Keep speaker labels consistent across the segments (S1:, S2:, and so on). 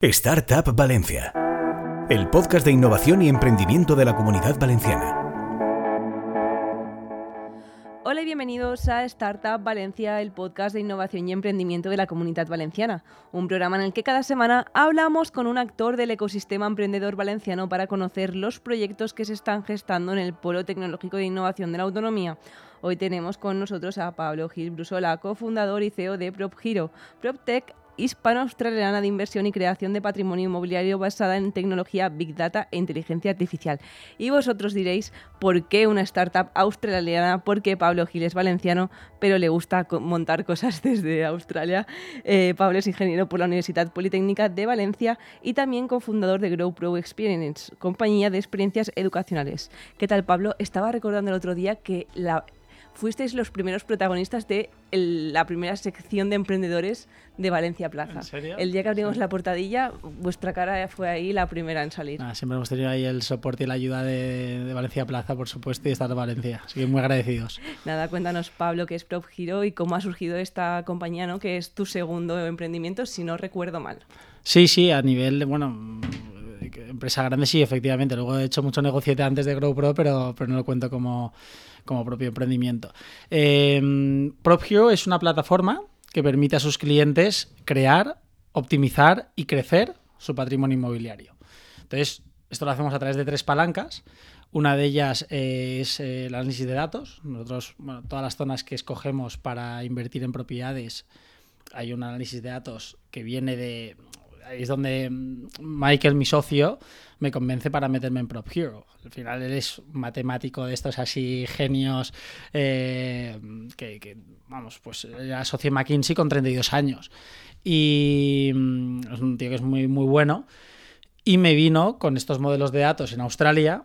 S1: Startup Valencia, el podcast de innovación y emprendimiento de la comunidad valenciana.
S2: Hola y bienvenidos a Startup Valencia, el podcast de innovación y emprendimiento de la comunidad valenciana, un programa en el que cada semana hablamos con un actor del ecosistema emprendedor valenciano para conocer los proyectos que se están gestando en el Polo Tecnológico de Innovación de la Autonomía. Hoy tenemos con nosotros a Pablo Gil Brusola, cofundador y CEO de PropGiro. PropTech hispano-australiana de inversión y creación de patrimonio inmobiliario basada en tecnología Big Data e inteligencia artificial. Y vosotros diréis, ¿por qué una startup australiana? Porque Pablo Gil es valenciano, pero le gusta montar cosas desde Australia. Eh, Pablo es ingeniero por la Universidad Politécnica de Valencia y también cofundador de Grow Pro Experience, compañía de experiencias educacionales. ¿Qué tal, Pablo? Estaba recordando el otro día que la fuisteis los primeros protagonistas de la primera sección de emprendedores de Valencia Plaza. El día que abrimos la portadilla, vuestra cara fue ahí la primera en salir.
S3: siempre hemos tenido ahí el soporte y la ayuda de, Valencia Plaza, por supuesto, y estar de Valencia. Así que muy agradecidos.
S2: Nada, cuéntanos, Pablo, qué es Prop Giro y cómo ha surgido esta compañía, ¿no? que es tu segundo emprendimiento, si no recuerdo mal.
S3: Sí, sí, a nivel, de, bueno, empresa grande sí, efectivamente. Luego he hecho mucho negociete antes de GrowPro, pero, pero no lo cuento como como propio emprendimiento. Eh, es una plataforma que permite a sus clientes crear, optimizar y crecer su patrimonio inmobiliario. Entonces, esto lo hacemos a través de tres palancas. Una de ellas es eh, el análisis de datos. Nosotros, bueno, todas las zonas que escogemos para invertir en propiedades, hay un análisis de datos que viene de ahí es donde Michael, mi socio, me convence para meterme en Prop Hero. Al final él es matemático de estos así genios eh, que, vamos, pues era socio McKinsey con 32 años. Y mm, es un tío que es muy, muy bueno. Y me vino con estos modelos de datos en Australia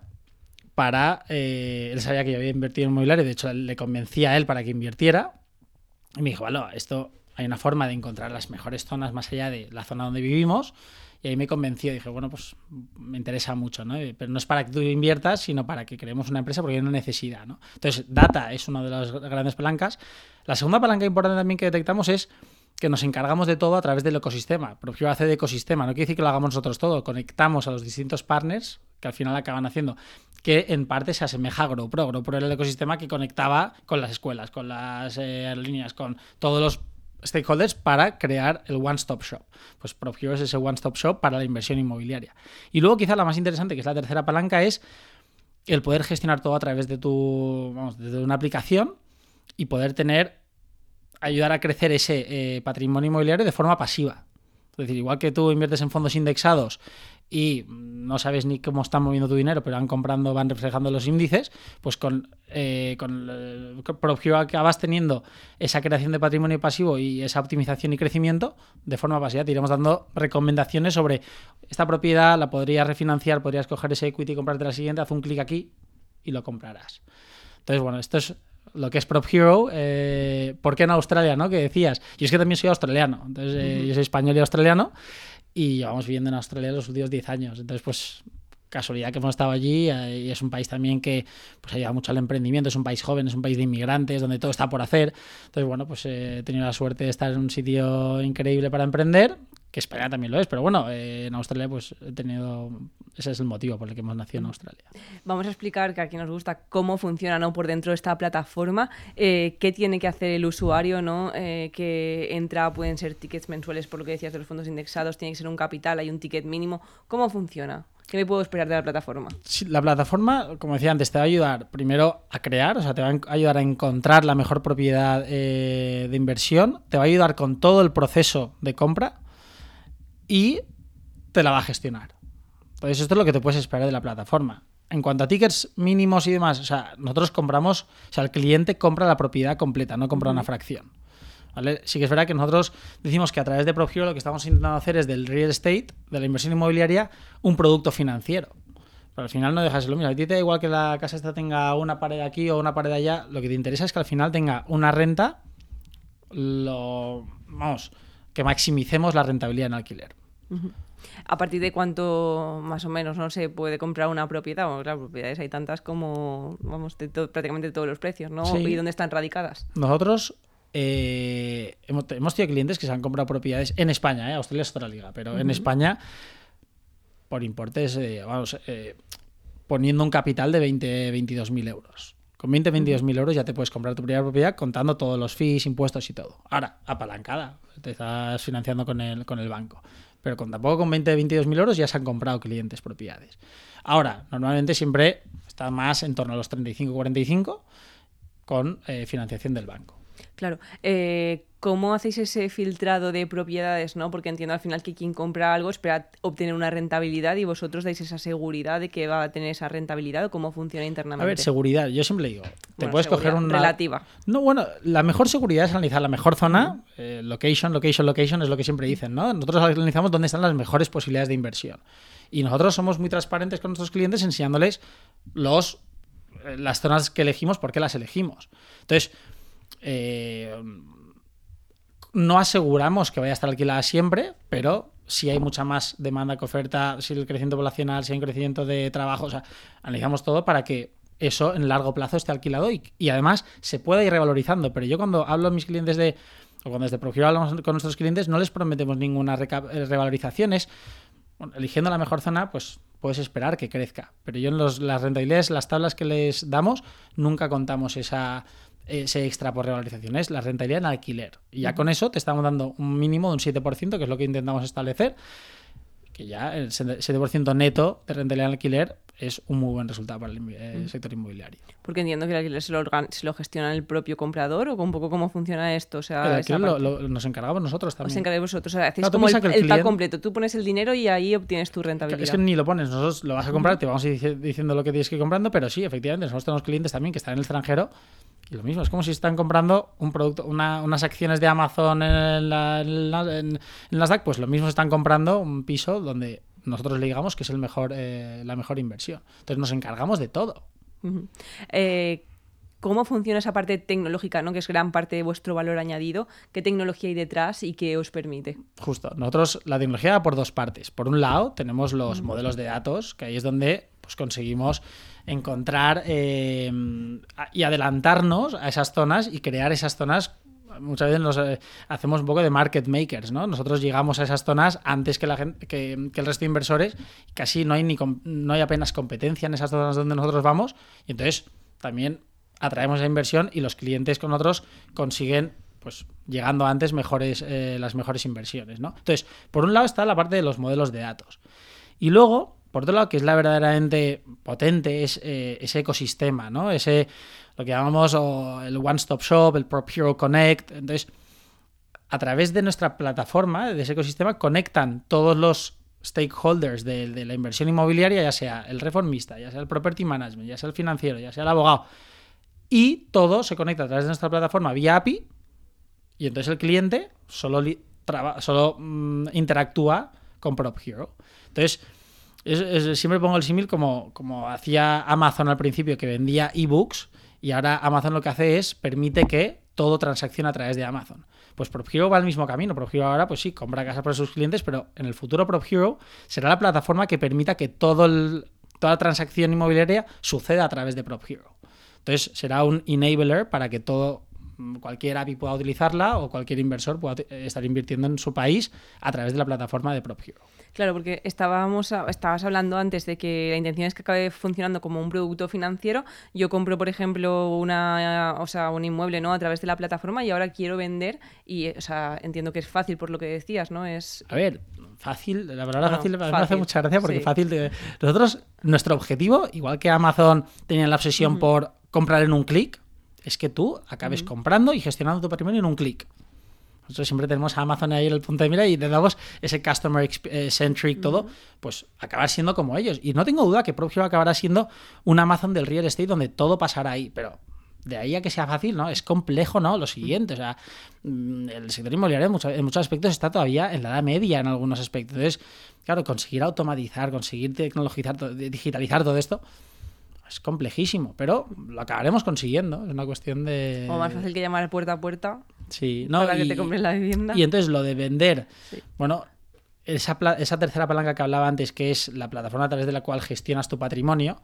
S3: para... Eh, él sabía que yo había invertido en inmobiliario, de hecho le convencí a él para que invirtiera. Y me dijo, vale, esto hay una forma de encontrar las mejores zonas más allá de la zona donde vivimos. Y ahí me convenció, dije, bueno, pues me interesa mucho, ¿no? Pero no es para que tú inviertas, sino para que creemos una empresa porque hay una necesidad, ¿no? Entonces, data es una de las grandes palancas. La segunda palanca importante también que detectamos es que nos encargamos de todo a través del ecosistema. Propio hace de ecosistema, no quiere decir que lo hagamos nosotros todo, conectamos a los distintos partners que al final acaban haciendo, que en parte se asemeja a GrowPro. GrowPro era el ecosistema que conectaba con las escuelas, con las eh, aerolíneas, con todos los stakeholders para crear el One Stop Shop. Pues PropHero es ese One Stop Shop para la inversión inmobiliaria. Y luego quizá la más interesante, que es la tercera palanca, es el poder gestionar todo a través de tu, vamos, de una aplicación y poder tener, ayudar a crecer ese eh, patrimonio inmobiliario de forma pasiva. Es decir, igual que tú inviertes en fondos indexados y no sabes ni cómo están moviendo tu dinero, pero van comprando, van reflejando los índices, pues con, eh, con propio acabas teniendo esa creación de patrimonio pasivo y esa optimización y crecimiento de forma pasiva. Te iremos dando recomendaciones sobre esta propiedad, la podrías refinanciar, podrías coger ese equity y comprarte la siguiente, haz un clic aquí y lo comprarás. Entonces, bueno, esto es lo que es Prop Hero, eh, ¿por qué en Australia, no? Que decías. Yo es que también soy australiano, entonces eh, yo soy español y australiano y llevamos viviendo en Australia los últimos 10 años. Entonces, pues casualidad que hemos estado allí eh, y es un país también que pues ayuda mucho al emprendimiento, es un país joven, es un país de inmigrantes donde todo está por hacer. Entonces, bueno, pues he tenido la suerte de estar en un sitio increíble para emprender que España también lo es, pero bueno, eh, en Australia pues he tenido, ese es el motivo por el que hemos nacido en Australia.
S2: Vamos a explicar que aquí nos gusta cómo funciona ¿no? por dentro de esta plataforma, eh, qué tiene que hacer el usuario, ¿no? Eh, que entra, pueden ser tickets mensuales por lo que decías de los fondos indexados, tiene que ser un capital, hay un ticket mínimo, ¿cómo funciona? ¿Qué me puedo esperar de la plataforma?
S3: la plataforma, como decía antes, te va a ayudar primero a crear, o sea, te va a ayudar a encontrar la mejor propiedad de inversión, te va a ayudar con todo el proceso de compra, y te la va a gestionar. Entonces, esto es lo que te puedes esperar de la plataforma. En cuanto a tickets mínimos y demás, o sea, nosotros compramos, o sea, el cliente compra la propiedad completa, no compra una fracción. ¿Vale? Sí que es verdad que nosotros decimos que a través de ProGiro lo que estamos intentando hacer es del real estate, de la inversión inmobiliaria, un producto financiero. Pero al final no dejas lo mismo. A ti te da igual que la casa esta tenga una pared aquí o una pared allá. Lo que te interesa es que al final tenga una renta, lo, vamos, que maximicemos la rentabilidad en alquiler.
S2: ¿A partir de cuánto más o menos no se puede comprar una propiedad? Bueno, claro, propiedades hay tantas como, vamos, de prácticamente todos los precios, ¿no? ¿Y dónde están radicadas?
S3: Nosotros eh, hemos, hemos tenido clientes que se han comprado propiedades en España, ¿eh? Australia es otra liga, pero en España por importes, eh, vamos, eh, poniendo un capital de 20, 22 mil euros. Con 20, 22 mil euros ya te puedes comprar tu primera propiedad contando todos los fees, impuestos y todo. Ahora, apalancada, te estás financiando con el, con el banco. Pero con tampoco con 20, 22 mil euros ya se han comprado clientes propiedades. Ahora, normalmente siempre está más en torno a los 35, 45 con eh, financiación del banco.
S2: Claro. Eh, ¿Cómo hacéis ese filtrado de propiedades? ¿no? Porque entiendo al final que quien compra algo espera obtener una rentabilidad y vosotros dais esa seguridad de que va a tener esa rentabilidad o cómo funciona internamente.
S3: A ver, seguridad. Yo siempre digo, te
S2: Bueno,
S3: puedes coger una...
S2: Relativa.
S3: No, bueno, la mejor seguridad es analizar la mejor zona, eh, location, location, location, es lo que siempre dicen, ¿no? Nosotros analizamos dónde están las mejores posibilidades de inversión. Y nosotros somos muy transparentes con nuestros clientes enseñándoles los, eh, las zonas que elegimos, por qué las elegimos. Entonces, eh, no aseguramos que vaya a estar alquilada siempre, pero si hay mucha más demanda que oferta, si el crecimiento poblacional, si hay un crecimiento de trabajo, o sea, analizamos todo para que eso en largo plazo esté alquilado y, además se pueda ir revalorizando. Pero yo cuando hablo a mis clientes de, o cuando desde Procure hablamos con nuestros clientes, no les prometemos ninguna eh, revalorización, eligiendo la mejor zona, pues puedes esperar que crezca. Pero yo en las rentabilidades, las tablas que les damos, nunca contamos esa, ese extra por revalorización. Es la rentabilidad en alquiler. Y ya con eso te estamos dando un mínimo de un 7%, que es lo que intentamos establecer, que ya el 7% neto de rentabilidad en alquiler es un muy buen resultado para el invi- eh, sector inmobiliario.
S2: Porque entiendo que el alquiler se lo, se lo gestiona el propio comprador o un poco cómo funciona esto. O sea,
S3: El lo- lo- nos encargamos nosotros
S2: Os
S3: también.
S2: encargáis vosotros. O sea, hacéis
S3: Claro,
S2: como el,
S3: el
S2: el pack
S3: cliente-
S2: completo. Tú pones el dinero y ahí obtienes tu rentabilidad.
S3: Es que ni lo pones, nosotros lo vas a comprar, te vamos a ir dici- diciendo lo que tienes que ir comprando, pero sí, efectivamente, nosotros tenemos clientes también que están en el extranjero lo mismo, es como si están comprando un producto, una- unas acciones de Amazon en, la, en, la- en- en Nasdaq, pues lo mismo están comprando un piso donde nosotros le digamos que es el mejor, eh, la mejor inversión. Entonces nos encargamos de todo.
S2: Eh, ¿Cómo funciona esa parte tecnológica, ¿no? que es gran parte de vuestro valor añadido? ¿Qué tecnología hay detrás y qué os permite?
S3: Justo. Nosotros la tecnología va por dos partes. Por un lado, tenemos los modelos de datos, que ahí es donde pues, conseguimos encontrar eh, y adelantarnos a esas zonas y crear esas zonas. Muchas veces nos, eh, hacemos un poco de market makers, ¿no? Nosotros llegamos a esas zonas antes que, la gente, que, el resto de inversores. Casi no hay, ni no hay apenas competencia en esas zonas donde nosotros vamos. Y entonces también atraemos la inversión y los clientes con nosotros consiguen pues llegando antes mejores eh, las mejores inversiones ¿no? entonces por un lado está la parte de los modelos de datos y luego por otro lado que es la verdaderamente potente es eh, ese ecosistema no ese lo que llamamos el one stop shop el Prop Hero Connect. Entonces a través de nuestra plataforma de ese ecosistema conectan todos los stakeholders de, la inversión inmobiliaria ya sea el reformista ya sea el property management ya sea el financiero ya sea el abogado. Y todo se conecta a través de nuestra plataforma vía API y entonces el cliente solo, solo mm, interactúa con Prop Hero. Entonces, siempre pongo el símil como, como hacía Amazon al principio, que vendía ebooks, y ahora Amazon lo que hace es permite que todo transaccione a través de Amazon. Pues Prop Hero va al mismo camino. Prop Hero ahora, pues sí, compra casa para sus clientes, pero en el futuro Prop Hero será la plataforma que permita que todo toda la transacción inmobiliaria suceda a través de Prop Hero. Entonces será un enabler para que todo cualquier API pueda utilizarla o cualquier inversor pueda eh, estar invirtiendo en su país a través de la plataforma de Prop Hero.
S2: Claro, porque estábamos, estabas hablando antes de que la intención es que acabe funcionando como un producto financiero. Yo compro, por ejemplo, una, o sea, un inmueble ¿no? a través de la plataforma y ahora quiero vender y o sea, entiendo que es fácil por lo que decías, ¿no? Es
S3: A ver, fácil, la palabra
S2: Bueno,
S3: fácil, mí me hace
S2: fácil,
S3: mucha gracia porque
S2: sí.
S3: fácil. de- nosotros, nuestro objetivo, igual que Amazon tenía la obsesión por comprar en un clic, es que tú acabes comprando y gestionando tu patrimonio en un clic. Nosotros siempre tenemos a Amazon ahí en el punto de mira y le damos ese customer eh, centric todo, pues acabar siendo como ellos. Y no tengo duda que Propio acabará siendo un Amazon del real estate donde todo pasará ahí, pero de ahí a que sea fácil, ¿no? Es complejo, ¿no? Lo siguiente, o sea, mm, el sector inmobiliario en, mucho- en muchos aspectos está todavía en la edad media en algunos aspectos. Entonces, claro, conseguir automatizar, conseguir tecnologizar, digitalizar todo esto es complejísimo, pero lo acabaremos consiguiendo. Es una cuestión de...
S2: como más fácil que llamar puerta a puerta
S3: Sí, no,
S2: para que
S3: y-
S2: te compres la vivienda.
S3: y entonces lo de vender,
S2: Sí.
S3: bueno, esa, esa tercera palanca que hablaba antes, que es la plataforma a través de la cual gestionas tu patrimonio,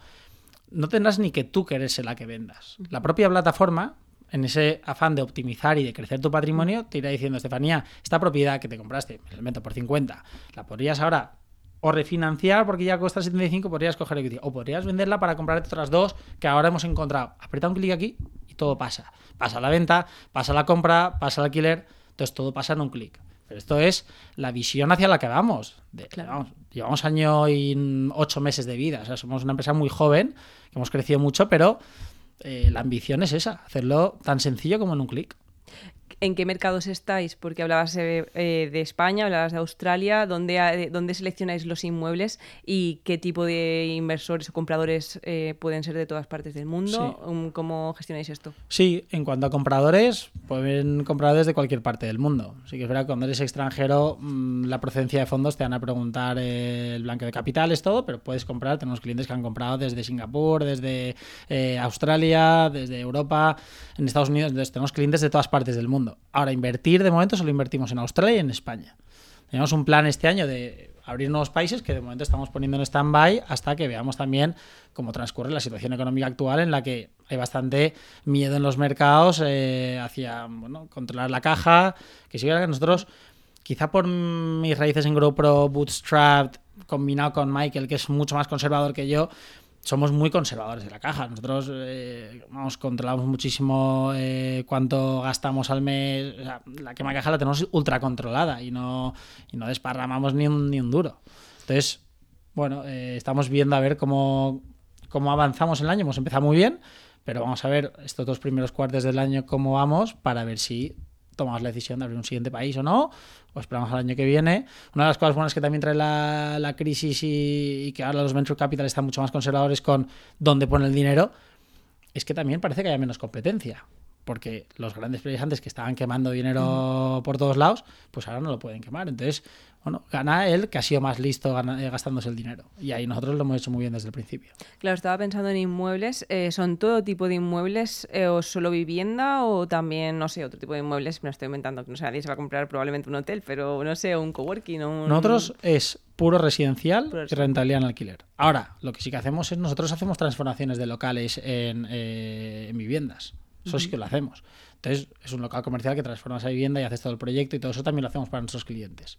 S3: no tendrás ni que tú querer ser la que vendas. La propia plataforma en ese afán de optimizar y de crecer tu patrimonio, te irá diciendo, Estefanía, esta propiedad que te compraste, me la por 50, la podrías ahora o refinanciar porque ya cuesta 75, podrías coger equity. O podrías venderla para comprarte otras dos que ahora hemos encontrado. Aprieta un clic aquí y todo pasa. Pasa la venta, pasa la compra, pasa el alquiler. Entonces todo pasa en un clic. Pero esto es la visión hacia la que vamos. llevamos año y ocho meses de vida. O sea, somos una empresa muy joven, que hemos crecido mucho, pero eh, la ambición es esa, hacerlo tan sencillo como en un clic.
S2: ¿En qué mercados estáis? Porque hablabas eh, eh, de España, hablabas de Australia. ¿Dónde, eh, ¿Dónde, seleccionáis los inmuebles y qué tipo de inversores o compradores pueden ser de todas partes del mundo? ¿Cómo gestionáis esto?
S3: Sí, en cuanto a compradores, pueden comprar desde cualquier parte del mundo. Sí que es verdad que cuando eres extranjero, mm, la procedencia de fondos te van a preguntar el blanco de capitales, todo, pero puedes comprar. Tenemos clientes que han comprado desde Singapur, desde Australia, desde Europa, en Estados Unidos. Entonces, tenemos clientes de todas partes del mundo. Ahora, invertir de momento solo invertimos en Australia y en España. Tenemos un plan este año de abrir nuevos países que de momento estamos poniendo en stand-by hasta que veamos también cómo transcurre la situación económica actual en la que hay bastante miedo en los mercados eh, hacia controlar la caja, que si que nosotros, quizá por mis raíces en GoPro, Bootstrap, combinado con Michael, que es mucho más conservador que yo, somos muy conservadores de la caja. Nosotros eh, vamos, controlamos muchísimo eh, cuánto gastamos al mes. la quema caja la tenemos ultra controlada y no, y no desparramamos ni un, ni un duro. Entonces, bueno, eh, estamos viendo a ver cómo, cómo avanzamos el año. Hemos empezado muy bien, pero vamos a ver estos dos primeros cuartos del año cómo vamos para ver si tomamos la decisión de abrir un siguiente país o no, o esperamos al año que viene. Una de las cosas buenas que también trae la, crisis y, que ahora los venture capital están mucho más conservadores con dónde pone el dinero, es que también parece que haya menos competencia. Porque los grandes players antes que estaban quemando dinero por todos lados, pues ahora no lo pueden quemar. Entonces, bueno, gana él que ha sido más listo eh, gastándose el dinero. Y ahí nosotros lo hemos hecho muy bien desde el principio.
S2: Claro, estaba pensando en inmuebles. Eh, ¿Son todo tipo de inmuebles eh, o solo vivienda o también, no sé, otro tipo de inmuebles? Me lo estoy inventando, que no sé, nadie se va a comprar probablemente un hotel, pero no sé, un coworking o un...
S3: Nosotros es puro residencial y rentabilidad en alquiler. Ahora, lo que sí que hacemos es nosotros hacemos transformaciones de locales en, viviendas. Eso sí que lo hacemos. Entonces, es un local comercial que transformas a vivienda y haces todo el proyecto y todo eso también lo hacemos para nuestros clientes.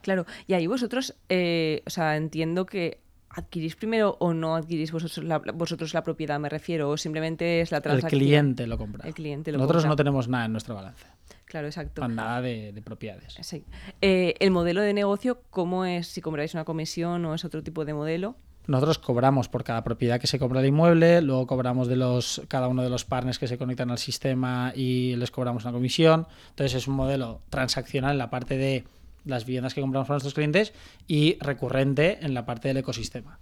S2: Claro, y ahí vosotros, eh, o sea, entiendo que adquirís primero o no adquirís vosotros la, vosotros la propiedad, me refiero, o simplemente es la transacción.
S3: El cliente lo compra.
S2: El cliente lo
S3: Nosotros no tenemos nada en nuestro balance.
S2: Claro, exacto.
S3: Nada de, propiedades.
S2: Sí. Eh, el modelo de negocio, ¿cómo es? Si compráis una comisión o es otro tipo de modelo.
S3: Nosotros cobramos por cada propiedad que se compra el inmueble, luego cobramos de los cada uno de los partners que se conectan al sistema y les cobramos una comisión. Entonces es un modelo transaccional en la parte de las viviendas que compramos para nuestros clientes y recurrente en la parte del ecosistema.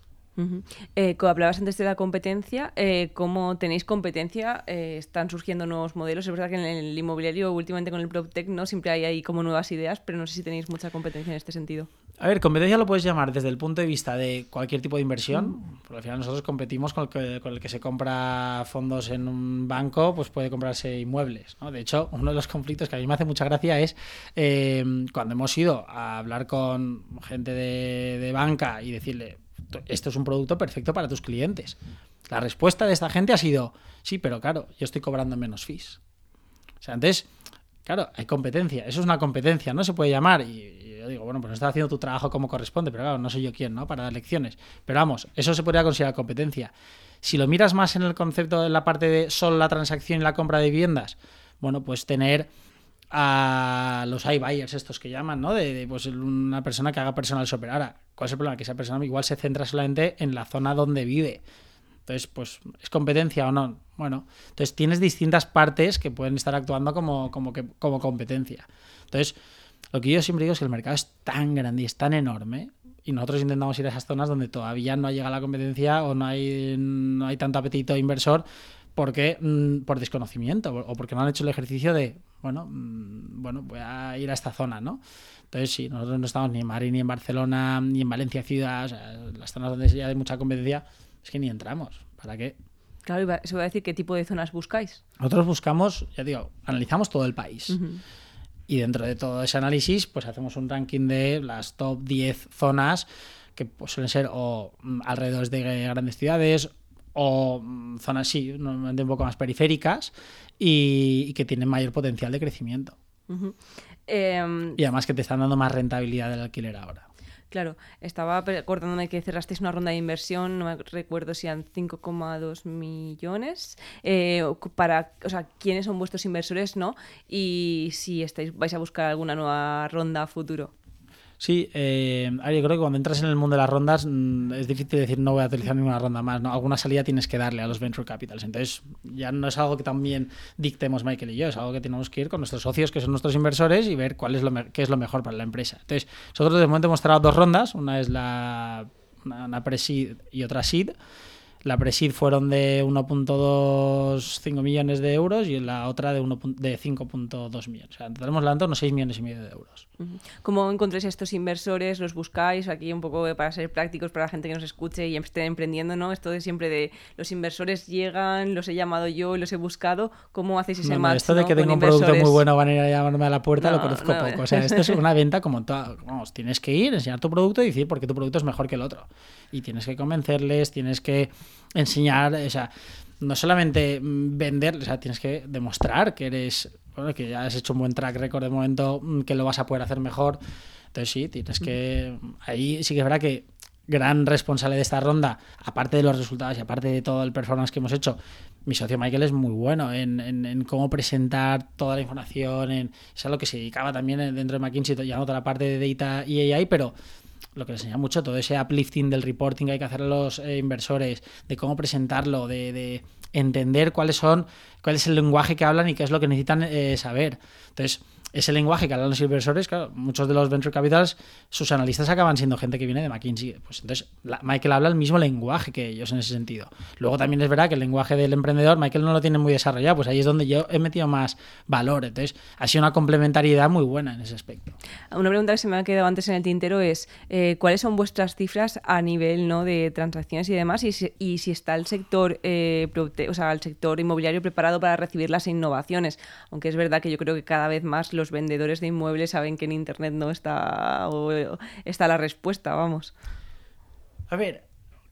S2: Eh, como hablabas antes de la competencia, eh, ¿cómo tenéis competencia? Eh, están surgiendo nuevos modelos. Es verdad que en el inmobiliario, últimamente con el PropTech, ¿no? siempre hay ahí como nuevas ideas, pero no sé si tenéis mucha competencia en este sentido.
S3: A ver, competencia lo puedes llamar desde el punto de vista de cualquier tipo de inversión, porque al final nosotros competimos con el, que, con el que se compra fondos en un banco, pues puede comprarse inmuebles. ¿no? De hecho, uno de los conflictos que a mí me hace mucha gracia es cuando hemos ido a hablar con gente de, de banca y decirle, esto es un producto perfecto para tus clientes. La respuesta de esta gente ha sido, sí, pero claro, yo estoy cobrando menos fees. O sea, entonces, claro, hay competencia, eso es una competencia, no se puede llamar. Y, yo digo, bueno, pues no estás haciendo tu trabajo como corresponde, pero claro, no soy yo quien, ¿no? Para dar lecciones. Pero vamos, eso se podría considerar competencia. Si lo miras más en el concepto de la parte de solo la transacción y la compra de viviendas, bueno, pues tener a los iBuyers estos que llaman, ¿no? De, pues una persona que haga personal shopper. ¿cuál es el problema? Que esa persona igual se centra solamente en la zona donde vive. Entonces, pues, ¿es competencia o no? Bueno, entonces tienes distintas partes que pueden estar actuando como, como, que, como competencia. Entonces, lo que yo siempre digo es que el mercado es tan grande y es tan enorme y nosotros intentamos ir a esas zonas donde todavía no ha llegado la competencia o no hay, no hay tanto apetito inversor porque mm, por desconocimiento o porque no han hecho el ejercicio de, bueno, mm, bueno, voy a ir a esta zona, ¿no? Entonces, sí, nosotros no estamos ni en Madrid, ni en Barcelona, ni en Valencia ciudad, o sea, las zonas donde ya hay mucha competencia, es que ni entramos. ¿Para qué?
S2: Claro, eso va a decir qué tipo de zonas buscáis.
S3: Nosotros buscamos, ya digo, analizamos todo el país. Y dentro de todo ese análisis, pues hacemos un ranking de las top 10 zonas que pues, suelen ser o mm, alrededor de grandes ciudades o mm, zonas, sí, normalmente un poco más periféricas y, y que tienen mayor potencial de crecimiento.
S2: Em,
S3: Y además que te están dando más rentabilidad del alquiler ahora.
S2: Claro, estaba acordándome que cerrasteis una ronda de inversión, no me recuerdo si eran 5,2 millones, eh, para, o sea, quiénes son vuestros inversores, ¿no? Y si estáis, vais a buscar alguna nueva ronda a futuro.
S3: Sí, eh, yo creo que cuando entras en el mundo de las rondas mm, es difícil decir no voy a utilizar ninguna ronda más. ¿no? Alguna salida tienes que darle a los venture capitals. Entonces ya no es algo que también dictemos Michael y yo, es algo que tenemos que ir con nuestros socios, que son nuestros inversores, y ver cuál es lo qué es lo mejor para la empresa. Entonces nosotros de momento hemos cerrado dos rondas, una es la una pre-seed y otra seed. La pre-seed fueron de 1.25 millones de euros y la otra de, 1 pun- de 5.2 millones. O sea, tenemos hablando unos 6 millones y medio de euros.
S2: ¿Cómo encontráis a estos inversores? ¿Los buscáis? Aquí un poco para ser prácticos para la gente que nos escuche y esté emprendiendo, ¿no? Esto de siempre de los inversores llegan, los he llamado yo, los he buscado. ¿Cómo hacéis ese
S3: No, no,
S2: match
S3: esto de
S2: ¿no?
S3: que
S2: con
S3: tengo un producto muy bueno, van a ir a llamarme a la puerta, lo
S2: No,
S3: conozco
S2: no.
S3: poco. O sea, esto es una venta como toda. Vamos, tienes que ir, enseñar tu producto y decir por qué tu producto es mejor que el otro. Y tienes que convencerles, tienes que enseñar, o sea, no solamente vender, o sea, tienes que demostrar que eres, bueno, que ya has hecho un buen track record de momento, mm, que lo vas a poder hacer mejor. Entonces sí, tienes que. Ahí sí que es verdad que gran responsable de esta ronda, aparte de los resultados y aparte de todo el performance que hemos hecho, mi socio Michael es muy bueno en, en- en cómo presentar toda la información, en, es a lo que se dedicaba también en- dentro de McKinsey, ya toda la parte de data y AI, pero lo que le enseña mucho, todo ese uplifting del reporting que hay que hacer a los eh, inversores, de cómo presentarlo, de, de entender cuáles son, cuál es el lenguaje que hablan y qué es lo que necesitan eh, saber. Entonces, ese lenguaje que hablan los inversores, claro, muchos de los venture capitals, sus analistas acaban siendo gente que viene de McKinsey. Pues entonces, Michael habla el mismo lenguaje que ellos en ese sentido. Luego también es verdad que el lenguaje del emprendedor, Michael no lo tiene muy desarrollado, pues ahí es donde yo he metido más valor. Entonces, ha sido una complementariedad muy buena en ese aspecto.
S2: Una pregunta que se me ha quedado antes en el tintero es eh, ¿cuáles son vuestras cifras a nivel ¿no? de transacciones y demás? Y si, está el sector eh, o sea, el sector inmobiliario preparado para recibir las innovaciones. Aunque es verdad que yo creo que cada vez más los vendedores de inmuebles saben que en internet no está, está la respuesta, vamos.
S3: A ver,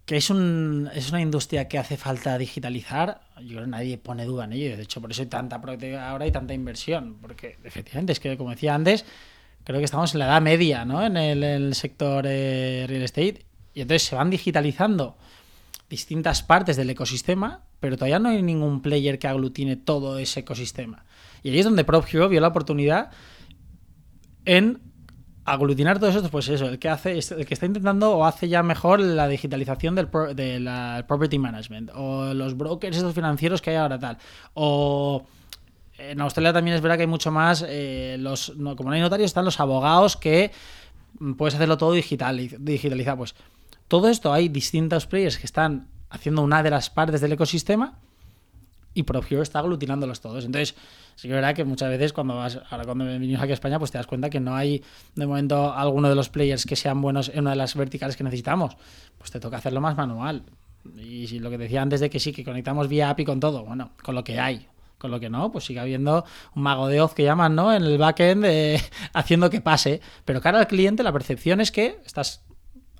S3: que es, un, es una industria que hace falta digitalizar, yo creo que nadie pone duda en ello. De hecho, por eso hay tanta ahora y tanta inversión. Porque efectivamente, es que como decía antes, creo que estamos en la edad media, ¿no? En el, en el sector eh, real estate. Y entonces se van digitalizando distintas partes del ecosistema, pero todavía no hay ningún player que aglutine todo ese ecosistema. Y ahí es donde Prop Hero vio la oportunidad en aglutinar todo eso, pues eso, el que hace, el que está intentando o hace ya mejor la digitalización del pro- la property management, o los brokers estos financieros que hay ahora tal, o en Australia también es verdad que hay mucho más, eh, los, como no hay notarios, están los abogados que mm, puedes hacerlo todo digital, digitalizado. Pues todo esto hay distintos players que están haciendo una de las partes del ecosistema y PropHero está aglutinándolos todos. Entonces, sí que es verdad que muchas veces cuando vas, ahora cuando venimos aquí a España, pues te das cuenta que no hay de momento alguno de los players que sean buenos en una de las verticales que necesitamos. Pues te toca hacerlo más manual. Y lo que decía antes de que sí, que conectamos vía API con todo, bueno, con lo que hay. Con lo que no, pues sigue habiendo un mago de Oz que llaman, ¿no? En el backend eh, haciendo que pase. Pero cara al cliente, la percepción es que estás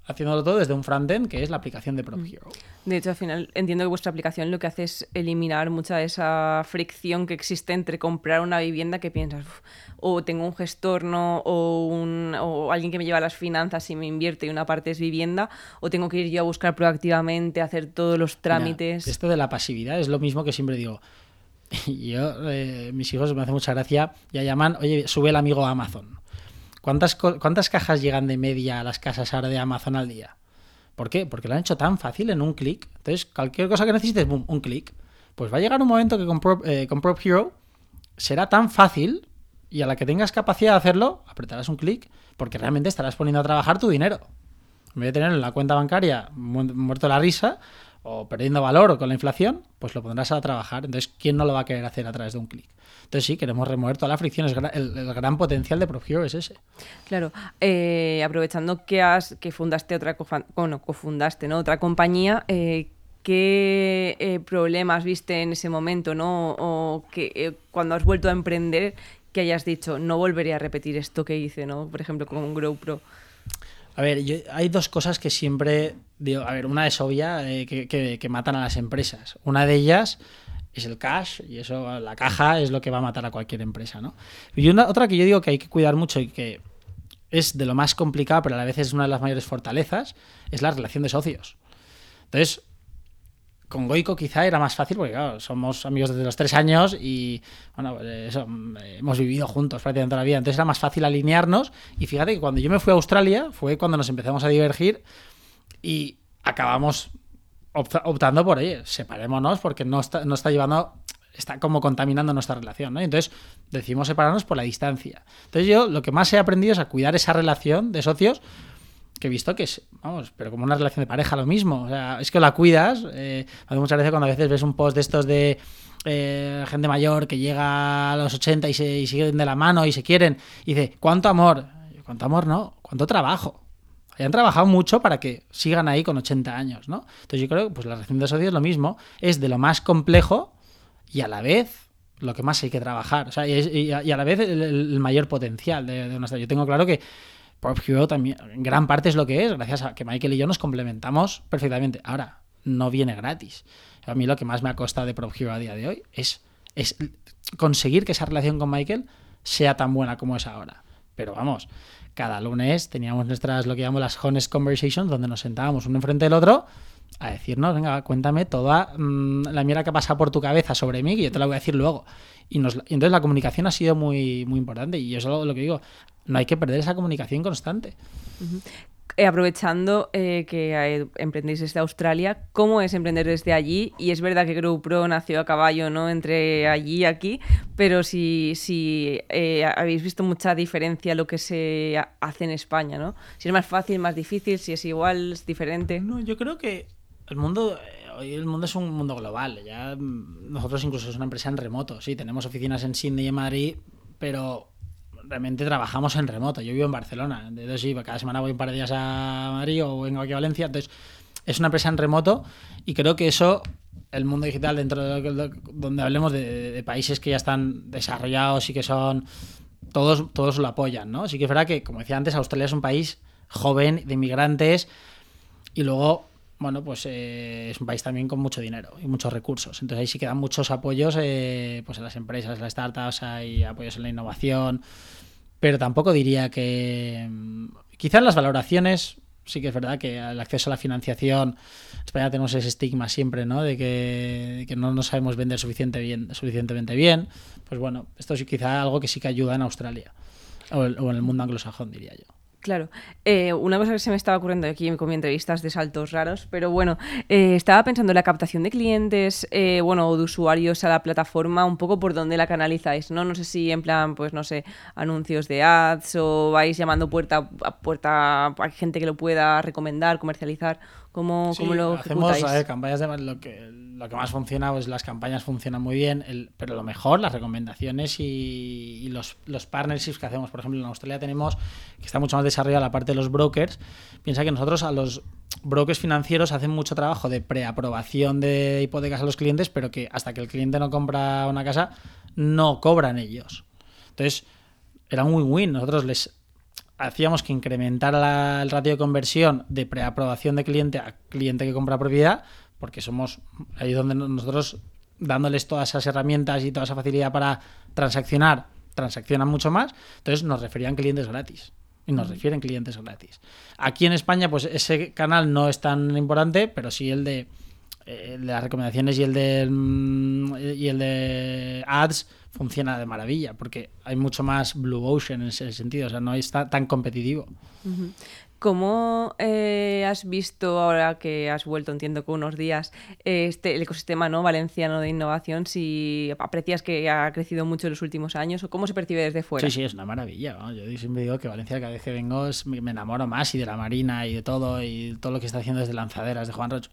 S3: haciéndolo todo desde un frontend, que es la aplicación de PropHero.
S2: De hecho, al final entiendo que vuestra aplicación lo que hace es eliminar mucha de esa fricción que existe entre comprar una vivienda que piensas, "Uf, o tengo un gestor, ¿no? O, un, o alguien que me lleva las finanzas y me invierte y una parte es vivienda, o tengo que ir yo a buscar proactivamente, hacer todos los trámites.
S3: Mira, esto de la pasividad es lo mismo que siempre digo. Yo, eh, mis hijos me hace mucha gracia, ya llaman, oye, sube el amigo a Amazon. ¿Cuántas, ¿Cuántas cajas llegan de media a las casas ahora de Amazon al día? ¿Por qué? Porque lo han hecho tan fácil en un clic. Entonces, cualquier cosa que necesites, boom, un clic. Pues va a llegar un momento que con, Prop, eh, Hero será tan fácil y a la que tengas capacidad de hacerlo, apretarás un clic porque realmente estarás poniendo a trabajar tu dinero. En vez de tenerlo en la cuenta bancaria mu- muerto la risa o perdiendo valor con la inflación, pues lo pondrás a trabajar. Entonces, ¿quién no lo va a querer hacer a través de un clic? Entonces, sí, queremos remover toda la fricción. Es el, gran potencial de ProHero es ese.
S2: Claro, eh, aprovechando que has que fundaste otra bueno, cofundaste, ¿no? otra compañía, eh, ¿qué eh, problemas viste en ese momento, no? O que eh, cuando has vuelto a emprender que hayas dicho no volveré a repetir esto que hice, ¿no? Por ejemplo, con GrowPro.
S3: A A ver, yo, hay dos cosas que siempre digo. A ver, una es obvia, eh, que, que, que matan a las empresas. Una de ellas es el cash y eso, la caja es lo que va a matar a cualquier empresa, ¿no? Y una, otra que yo digo que hay que cuidar mucho y que es de lo más complicado, pero a la vez es una de las mayores fortalezas, es la relación de socios. Entonces, con Goico quizá era más fácil porque somos amigos desde los tres años y bueno, pues eso, hemos vivido juntos prácticamente toda la vida. Entonces era más fácil alinearnos y fíjate que cuando yo me fui a Australia fue cuando nos empezamos a divergir y acabamos optando por, oye, separémonos porque no está, no está llevando, está como contaminando nuestra relación, ¿no? Entonces decidimos separarnos por la distancia. Entonces yo lo que más he aprendido es a cuidar esa relación de socios que he visto que es, vamos, pero como una relación de pareja lo mismo. O sea, es que la cuidas. Eh, muchas veces cuando a veces ves un post de estos de eh, gente mayor que llega a los 80 y se y siguen de la mano y se quieren y dice, ¿cuánto amor? ¿Cuánto amor no? ¿Cuánto trabajo? hayan trabajado mucho para que sigan ahí con 80 años, ¿no? Entonces yo creo que pues, la relación de socios es lo mismo, es de lo más complejo y a la vez lo que más hay que trabajar, o sea, y, y, a, y a, la vez el, mayor potencial de, de, nuestra... Yo tengo claro que Prop Hero también, en gran parte es lo que es, gracias a que Michael y yo nos complementamos perfectamente. Ahora, no viene gratis. A mí lo que más me ha costado de Prop Hero a día de hoy es, es conseguir que esa relación con Michael sea tan buena como es ahora. Pero vamos, cada lunes teníamos nuestras, lo que llamamos las honest conversations, donde nos sentábamos uno enfrente del otro a decirnos, venga, cuéntame toda mmm, la mierda que ha pasado por tu cabeza sobre mí, que yo te la voy a decir luego. Y, nos, y entonces la comunicación ha sido muy, muy importante. Y eso es lo, lo que digo, no hay que perder esa comunicación constante.
S2: Uh -huh. Eh, aprovechando eh, que eh, emprendéis desde Australia, ¿cómo es emprender desde allí? Y es verdad que GrowPro nació a caballo, ¿no? Entre allí y aquí, pero si, si eh, habéis visto mucha diferencia lo que se hace en España, ¿no? Si es más fácil, más difícil, si es igual, es diferente.
S3: No, yo creo que el mundo hoy el mundo es un mundo global. Ya nosotros incluso es una empresa en remoto. Sí, tenemos oficinas en Sydney y en Madrid, pero realmente trabajamos en remoto. Yo vivo en Barcelona, entonces sí, cada semana voy un par de días a Madrid o vengo aquí a Valencia. Entonces, es una empresa en remoto y creo que eso, el mundo digital, dentro de, lo, donde hablemos de, de, países que ya están desarrollados y que son. Todos, todos lo apoyan, ¿no? Sí que es verdad que, como decía antes, Australia es un país joven, de inmigrantes, y luego bueno, pues eh, es un país también con mucho dinero y muchos recursos. Entonces ahí sí que dan muchos apoyos eh, pues en las empresas, en las startups, hay apoyos en la innovación, pero tampoco diría que... Quizá en las valoraciones sí que es verdad que el acceso a la financiación, en España tenemos ese estigma siempre, ¿no? De que, de que no, no sabemos vender suficiente bien, suficientemente bien. Pues bueno, esto es quizá algo que sí que ayuda en Australia o, el, o en el mundo anglosajón, diría yo.
S2: Claro. Eh, una cosa que se me estaba ocurriendo aquí con mi entrevistas de saltos raros, pero bueno, eh, estaba pensando en la captación de clientes, eh, bueno, o de usuarios a la plataforma, un poco por dónde la canalizáis, ¿no? No sé si en plan, pues no sé, anuncios de ads o vais llamando puerta a puerta a gente que lo pueda recomendar, comercializar. ¿Cómo,
S3: sí,
S2: cómo lo
S3: hacemos a ver, campañas de lo que lo que más funciona pues las campañas funcionan muy bien el, pero lo mejor las recomendaciones y, y, los, los partnerships que hacemos. Por ejemplo en Australia tenemos que está mucho más desarrollada la parte de los brokers piensa que nosotros a los brokers financieros hacen mucho trabajo de preaprobación de hipotecas a los clientes pero que hasta que el cliente no compra una casa no cobran ellos. Entonces era un win-win. Nosotros les hacíamos que incrementara la, el ratio de conversión de preaprobación de cliente a cliente que compra propiedad, porque somos ahí donde nosotros, dándoles todas esas herramientas y toda esa facilidad para transaccionar, transaccionan mucho más, entonces nos referían clientes gratis. Y nos refieren clientes gratis. Aquí en España, pues ese canal no es tan importante, pero sí el de, el de las recomendaciones y el de, y el de ads funciona de maravilla, porque hay mucho más Blue Ocean en ese sentido, o sea, no está tan competitivo.
S2: ¿Cómo eh, has visto ahora que has vuelto, entiendo, con unos días, este, el ecosistema ¿no? valenciano de innovación? Si aprecias que ha crecido mucho en los últimos años o cómo se percibe desde fuera.
S3: Sí, sí, es una maravilla. ¿no? Yo siempre digo que Valencia, cada vez que vengo, es, me enamoro más y de la Marina y de todo y todo lo que está haciendo desde lanzaderas de Juan Roch.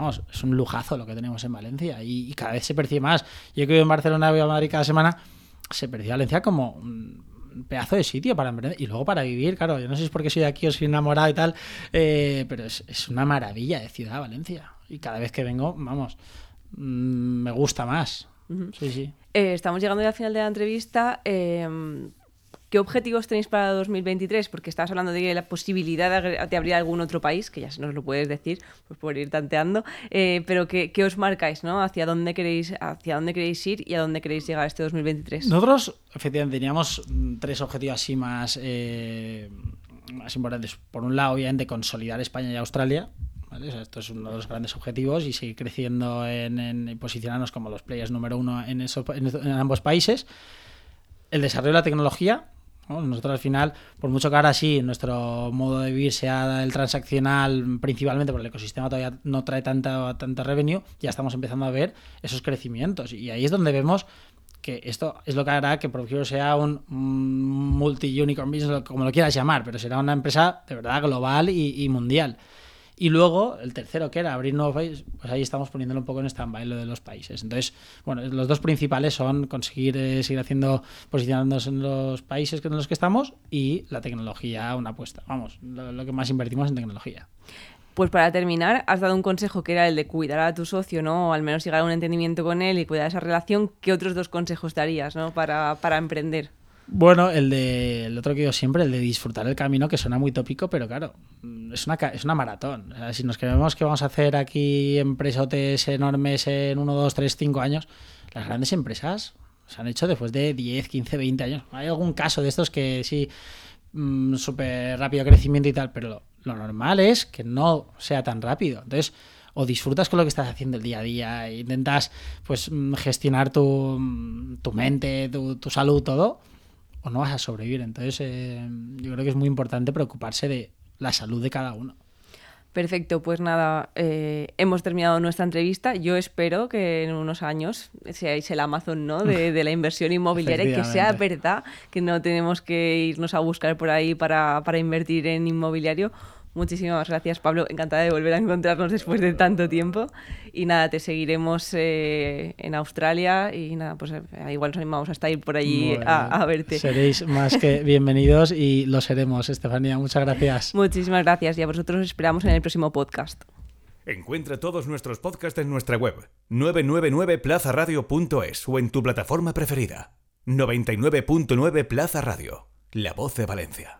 S3: Vamos, es un lujazo lo que tenemos en Valencia y, y cada vez se percibe más. Yo que vivo en Barcelona, voy a Madrid cada semana, se percibe Valencia como un pedazo de sitio para emprender y luego para vivir, claro, yo no sé si es porque soy de aquí o soy enamorado y tal, eh, pero es, es, una maravilla de ciudad Valencia y cada vez que vengo, vamos, mmm, me gusta más. Uh -huh. Sí, sí.
S2: Eh, estamos llegando ya al final de la entrevista. Eh, ¿Qué objetivos tenéis para 2023? Porque estabas hablando de la posibilidad de, abrir algún otro país, que ya se nos lo puedes decir, pues por ir tanteando, eh, pero ¿qué, os marcáis, ¿no? ¿Hacia dónde, queréis, ¿Hacia dónde queréis ir y a dónde queréis llegar este 2023?
S3: Nosotros, efectivamente, teníamos mm, tres objetivos así más, eh, más importantes. Por un lado, obviamente, consolidar España y Australia, esto es uno de los grandes objetivos y seguir creciendo en, posicionarnos como los players número uno en, en, ambos países. El desarrollo de la tecnología. Nosotros al final, por mucho que ahora sí nuestro modo de vivir sea el transaccional principalmente porque el ecosistema todavía no trae tanta, tanta revenue, ya estamos empezando a ver esos crecimientos. Y ahí es donde vemos que esto es lo que hará que ProHero sea un multi-unicorn business, como lo quieras llamar, pero será una empresa de verdad global y mundial. Y luego, el tercero, que era abrir nuevos países, pues ahí estamos poniéndolo un poco en stand-by lo de los países. Entonces, bueno, los dos principales son conseguir eh, seguir haciendo, posicionándonos en los países en los que estamos y la tecnología, una apuesta. Vamos, lo, que más invertimos en tecnología.
S2: Pues para terminar, has dado un consejo que era el de cuidar a tu socio, ¿no? O al menos llegar a un entendimiento con él y cuidar esa relación. ¿Qué otros dos consejos darías, ¿no? Para, para emprender.
S3: Bueno, el de el otro que yo siempre, el de disfrutar el camino, que suena muy tópico, pero claro, mm, es una, es una maratón. si nos creemos que vamos a hacer aquí empresotes enormes en 1, 2, 3, 5 años, las grandes empresas se han hecho después de 10, 15, 20 años. Hay algún caso de estos que sí, mm, súper rápido crecimiento y tal, pero lo, normal es que no sea tan rápido. Entonces, o disfrutas con lo que estás haciendo el día a día, e intentas pues mm, gestionar tu, tu mente, tu salud, todo o no vas a sobrevivir. Entonces, eh, yo creo que es muy importante preocuparse de la salud de cada uno.
S2: Perfecto, pues nada, eh, hemos terminado nuestra entrevista. Yo espero que en unos años seáis el Amazon ¿no? de, de la inversión inmobiliaria y que sea verdad que no tenemos que irnos a buscar por ahí para, para invertir en inmobiliario Muchísimas gracias, Pablo. Encantada de volver a encontrarnos después de tanto tiempo. Y nada, te seguiremos eh, en Australia y nada, pues eh, igual nos animamos hasta ir por allí a, verte.
S3: Seréis más que bienvenidos y lo seremos, Estefanía. Muchas gracias.
S2: Muchísimas gracias y a vosotros esperamos en el próximo podcast.
S1: Encuentra todos nuestros podcasts en nuestra web 999plazaradio.es o en tu plataforma preferida. 99.9 Plaza Radio, la voz de Valencia.